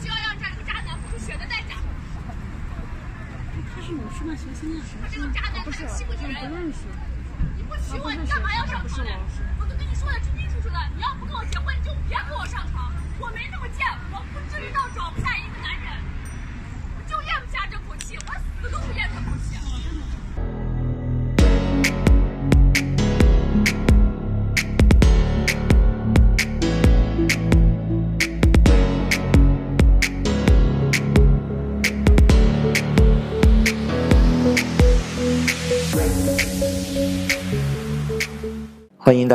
就。要让这个渣男付出血的代价。他是我是那学生啊？他这个渣男，他欺负女人。你不娶我，你干嘛要上床呢？我都跟你说的清清楚楚的，你要不跟我结婚，你就别跟我上床。我没那么贱，我不至于到找不下一个男人。我就咽不下这口气，我死都不咽这口气。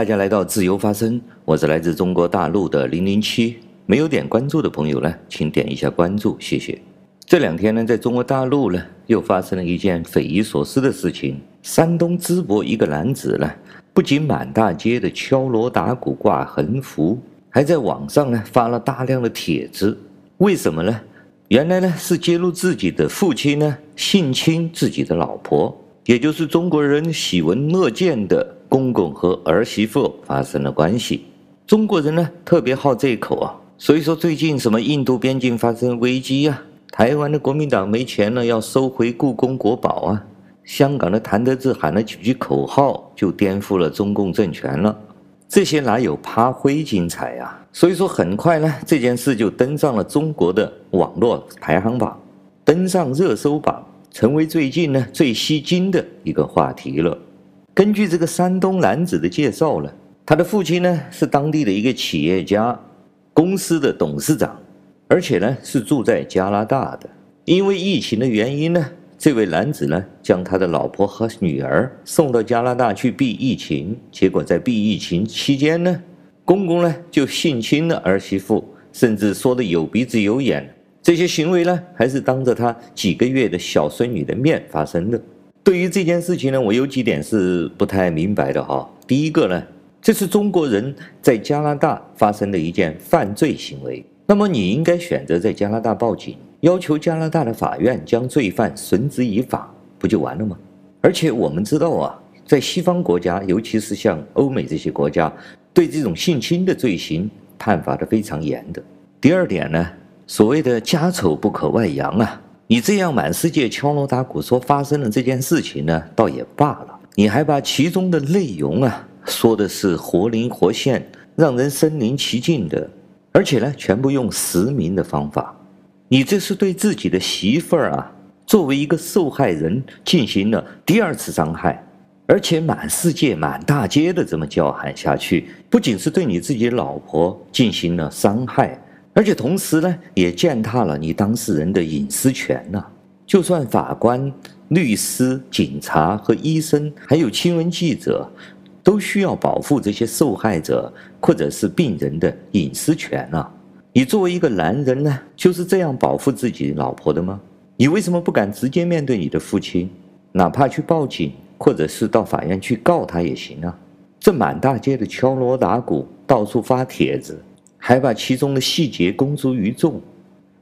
大家来到自由发声，我是来自中国大陆的零零七。没有点关注的朋友呢，请点一下关注，谢谢。这两天呢，在中国大陆呢，又发生了一件匪夷所思的事情。山东淄博一个男子呢，不仅满大街的敲锣打鼓挂横幅，还在网上呢发了大量的帖子。为什么呢？原来呢是揭露自己的父亲呢性侵自己的老婆，也就是中国人喜闻乐见的。公公和儿媳妇发生了关系，中国人呢特别好这一口啊，所以说最近什么印度边境发生危机呀，台湾的国民党没钱了要收回故宫国宝啊，香港的谭德志喊了几句口号就颠覆了中共政权了，这些哪有趴灰精彩呀？所以说很快呢这件事就登上了中国的网络排行榜，登上热搜榜，成为最近呢最吸睛的一个话题了。根据这个山东男子的介绍呢，他的父亲呢是当地的一个企业家，公司的董事长，而且呢是住在加拿大的。因为疫情的原因呢，这位男子呢将他的老婆和女儿送到加拿大去避疫情，结果在避疫情期间呢，公公呢就性侵了儿媳妇，甚至说的有鼻子有眼。这些行为呢还是当着他几个月的小孙女的面发生的。对于这件事情呢，我有几点是不太明白的哈。第一个呢，这是中国人在加拿大发生的一件犯罪行为，那么你应该选择在加拿大报警，要求加拿大的法院将罪犯绳之以法，不就完了吗？而且我们知道啊，在西方国家，尤其是像欧美这些国家，对这种性侵的罪行判罚的非常严的。第二点呢，所谓的家丑不可外扬啊。你这样满世界敲锣打鼓说发生了这件事情呢，倒也罢了。你还把其中的内容啊说的是活灵活现，让人身临其境的，而且呢，全部用实名的方法。你这是对自己的媳妇儿啊，作为一个受害人进行了第二次伤害，而且满世界满大街的这么叫喊下去，不仅是对你自己老婆进行了伤害。而且同时呢，也践踏了你当事人的隐私权呐。就算法官、律师、警察和医生，还有新闻记者，都需要保护这些受害者或者是病人的隐私权呐。你作为一个男人呢，就是这样保护自己老婆的吗？你为什么不敢直接面对你的父亲，哪怕去报警，或者是到法院去告他也行啊？这满大街的敲锣打鼓，到处发帖子。还把其中的细节公诸于众，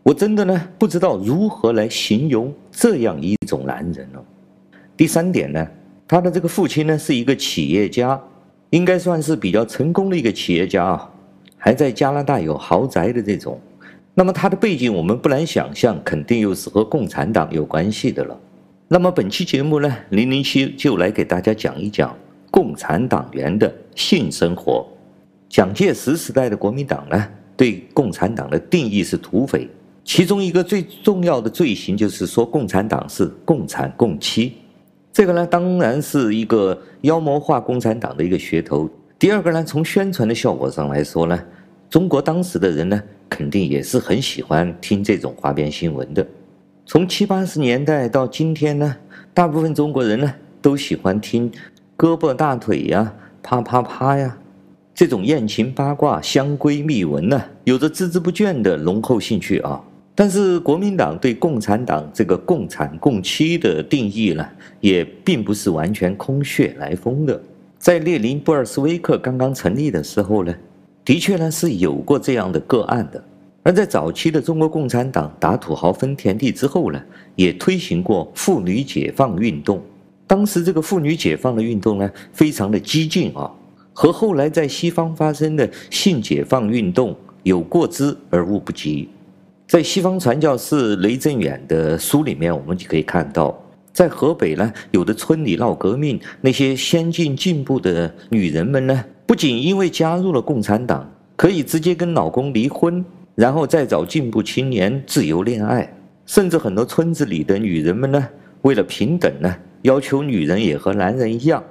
我真的呢不知道如何来形容这样一种男人了。第三点呢，他的这个父亲呢是一个企业家，应该算是比较成功的一个企业家啊，还在加拿大有豪宅的这种。那么他的背景我们不难想象，肯定又是和共产党有关系的了。那么本期节目呢，零零七就来给大家讲一讲共产党员的性生活。蒋介石时代的国民党呢，对共产党的定义是土匪，其中一个最重要的罪行就是说共产党是共产共妻，这个呢当然是一个妖魔化共产党的一个噱头。第二个呢，从宣传的效果上来说呢，中国当时的人呢肯定也是很喜欢听这种花边新闻的。从七八十年代到今天呢，大部分中国人呢都喜欢听胳膊大腿呀，啪啪啪呀。这种艳情八卦、香闺秘闻呢，有着孜孜不倦的浓厚兴趣啊。但是国民党对共产党这个共产共妻的定义呢，也并不是完全空穴来风的。在列宁布尔什维克刚刚成立的时候呢，的确呢是有过这样的个案的。而在早期的中国共产党打土豪分田地之后呢，也推行过妇女解放运动。当时这个妇女解放的运动呢，非常的激进啊，和后来在西方发生的性解放运动有过之而无不及。在西方传教士雷震远的书里面，我们就可以看到，在河北呢，有的村里闹革命，那些先进进步的女人们呢，不仅因为加入了共产党，可以直接跟老公离婚。然后再找进步青年自由恋爱，甚至很多村子里的女人们呢，为了平等呢，要求女人也和男人一样，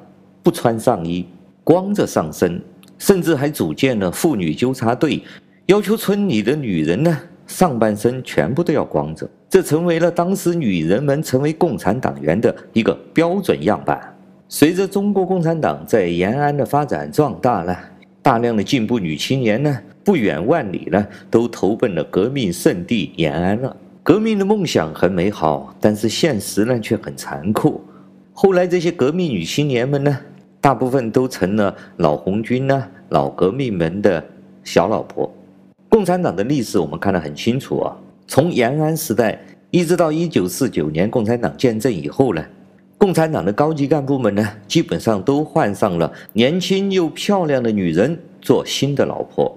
不穿上衣，光着上身，甚至还组建了妇女纠察队，要求村里的女人呢，上半身全部都要光着。这成为了当时女人们成为共产党员的一个标准样板。随着中国共产党在延安的发展壮大了，大量的进步女青年呢，不远万里呢，都投奔了革命圣地延安了。革命的梦想很美好，但是现实呢却很残酷。后来这些革命女青年们呢，大部分都成了老红军呢、老革命们的小老婆。共产党的历史我们看得很清楚啊，从延安时代一直到一九四九年共产党建政以后呢，共产党的高级干部们呢，基本上都换上了年轻又漂亮的女人做新的老婆。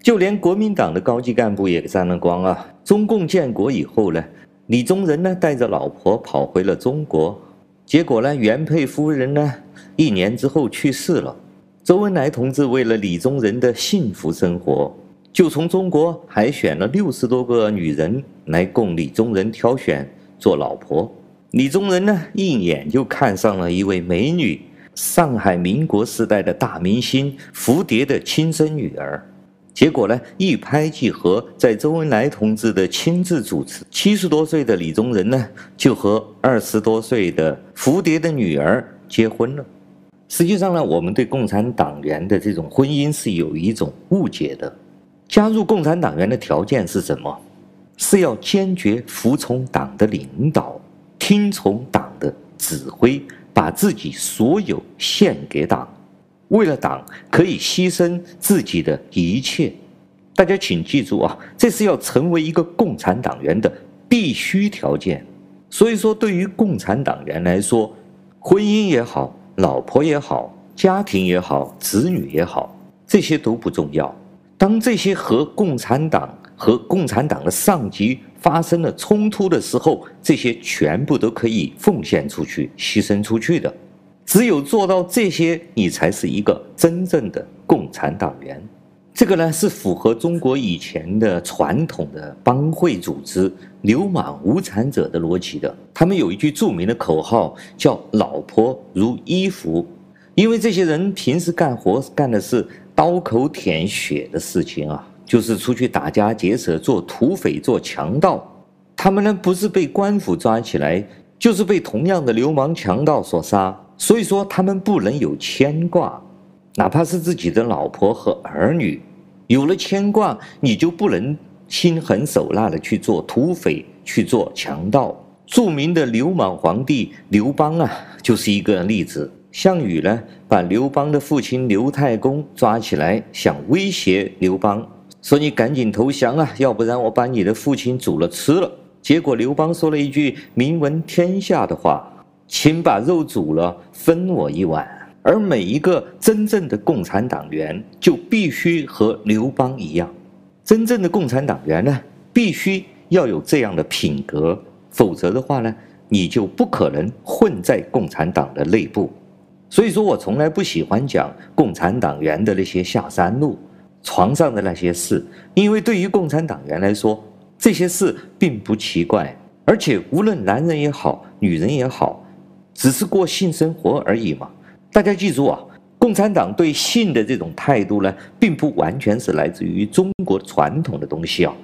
就连国民党的高级干部也沾了光啊！中共建国以后呢，李宗仁呢带着老婆跑回了中国，结果呢，原配夫人呢一年之后去世了。周恩来同志为了李宗仁的幸福生活，就从中国海选了六十多个女人来供李宗仁挑选做老婆。李宗仁呢一眼就看上了一位美女，上海民国时代的大明星蝴蝶的亲生女儿。结果呢，一拍即合，在周恩来同志的亲自主持，七十多岁的李宗仁呢，就和二十多岁的蝴蝶的女儿结婚了。实际上呢，我们对共产党员的这种婚姻是有一种误解的。加入共产党员的条件是什么？是要坚决服从党的领导，听从党的指挥，把自己所有献给党。为了党，可以牺牲自己的一切。大家请记住啊，这是要成为一个共产党员的必须条件。所以说，对于共产党员来说，婚姻也好，老婆也好，家庭也好，子女也好，这些都不重要。当这些和共产党和共产党的上级发生了冲突的时候，这些全部都可以奉献出去、牺牲出去的。只有做到这些，你才是一个真正的共产党员。这个呢，是符合中国以前的传统的帮会组织、流氓无产者的逻辑的。他们有一句著名的口号，叫“老婆如衣服”，因为这些人平时干活干的是刀口舔血的事情啊，就是出去打家劫舍、做土匪、做强盗。他们呢，不是被官府抓起来，就是被同样的流氓强盗所杀。所以说，他们不能有牵挂，哪怕是自己的老婆和儿女，有了牵挂，你就不能心狠手辣的去做土匪、去做强盗。著名的流氓皇帝刘邦啊，就是一个例子。项羽呢，把刘邦的父亲刘太公抓起来，想威胁刘邦，说你赶紧投降啊，要不然我把你的父亲煮了吃了。结果刘邦说了一句名闻天下的话。请把肉煮了，分我一碗。而每一个真正的共产党员就必须和刘邦一样，真正的共产党员呢，必须要有这样的品格，否则的话呢，你就不可能混在共产党的内部。所以说我从来不喜欢讲共产党员的那些下三路、床上的那些事，因为对于共产党员来说，这些事并不奇怪，而且无论男人也好，女人也好。只是过性生活而已嘛。大家记住啊，共产党对性的这种态度呢，并不完全是来自于中国传统的东西啊，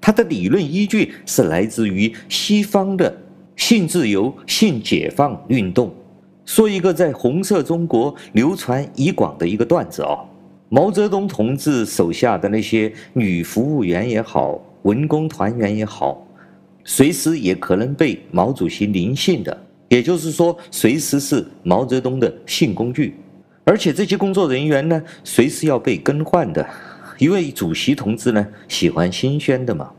它的理论依据是来自于西方的性自由、性解放运动。说一个在红色中国流传已广的一个段子啊，毛泽东同志手下的那些女服务员也好，文工团员也好，随时也可能被毛主席临幸的。也就是说，随时是毛泽东的性工具，而且这些工作人员呢，随时要被更换的，因为主席同志呢喜欢新鲜的嘛。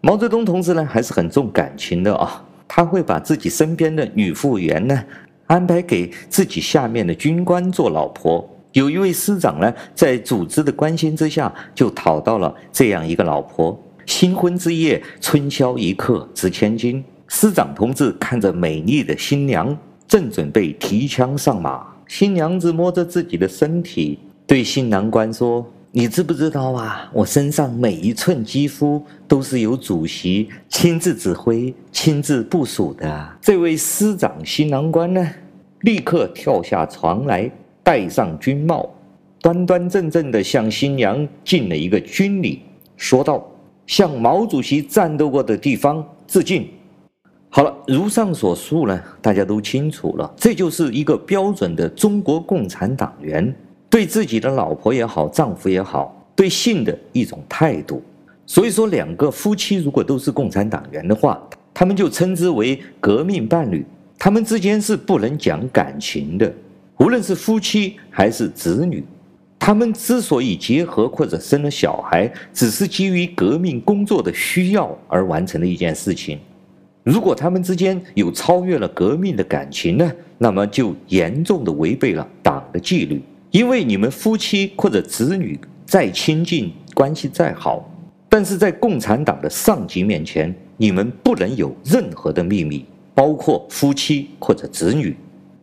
毛泽东同志呢还是很重感情的啊，他会把自己身边的女服务员呢安排给自己下面的军官做老婆。有一位师长呢，在组织的关心之下，就讨到了这样一个老婆。新婚之夜，春宵一刻值千金。师长同志看着美丽的新娘，正准备提枪上马，新娘子摸着自己的身体，对新郎官说：“你知不知道啊？我身上每一寸肌肤都是由主席亲自指挥、亲自部署的。”这位师长新郎官呢，立刻跳下床来。戴上军帽，端端正正地向新娘敬了一个军礼，说道：“向毛主席战斗过的地方致敬。”好了，如上所述呢，大家都清楚了，这就是一个标准的中国共产党员对自己的老婆也好，丈夫也好，对性的一种态度。所以说，两个夫妻如果都是共产党员的话，他们就称之为革命伴侣，他们之间是不能讲感情的。无论是夫妻还是子女，他们之所以结合或者生了小孩，只是基于革命工作的需要而完成的一件事情。如果他们之间有超越了革命的感情呢，那么就严重的违背了党的纪律。因为你们夫妻或者子女再亲近，关系再好，但是在共产党的上级面前，你们不能有任何的秘密，包括夫妻或者子女。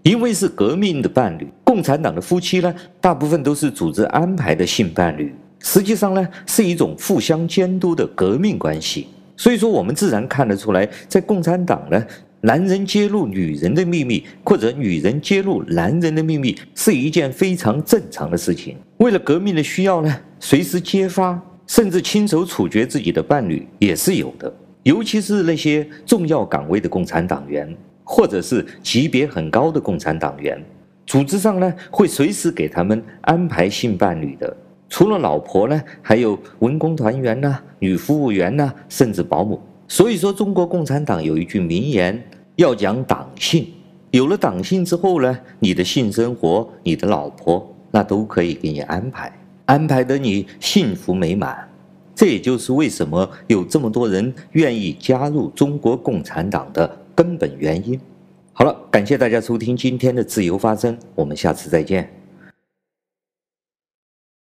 因为是革命的伴侣，共产党的夫妻呢，大部分都是组织安排的性伴侣，实际上呢，是一种互相监督的革命关系。所以说，我们自然看得出来，在共产党呢，男人揭露女人的秘密，或者女人揭露男人的秘密，是一件非常正常的事情。为了革命的需要呢，随时揭发，甚至亲手处决自己的伴侣也是有的，尤其是那些重要岗位的共产党员。或者是级别很高的共产党员，组织上呢会随时给他们安排性伴侣的，除了老婆呢，还有文工团员呐、女服务员呐，甚至保姆。所以说，中国共产党有一句名言，要讲党性。有了党性之后呢，你的性生活、你的老婆，那都可以给你安排，安排得你幸福美满。这也就是为什么有这么多人愿意加入中国共产党的。根本原因。好了，感谢大家收听今天的自由发声，我们下次再见。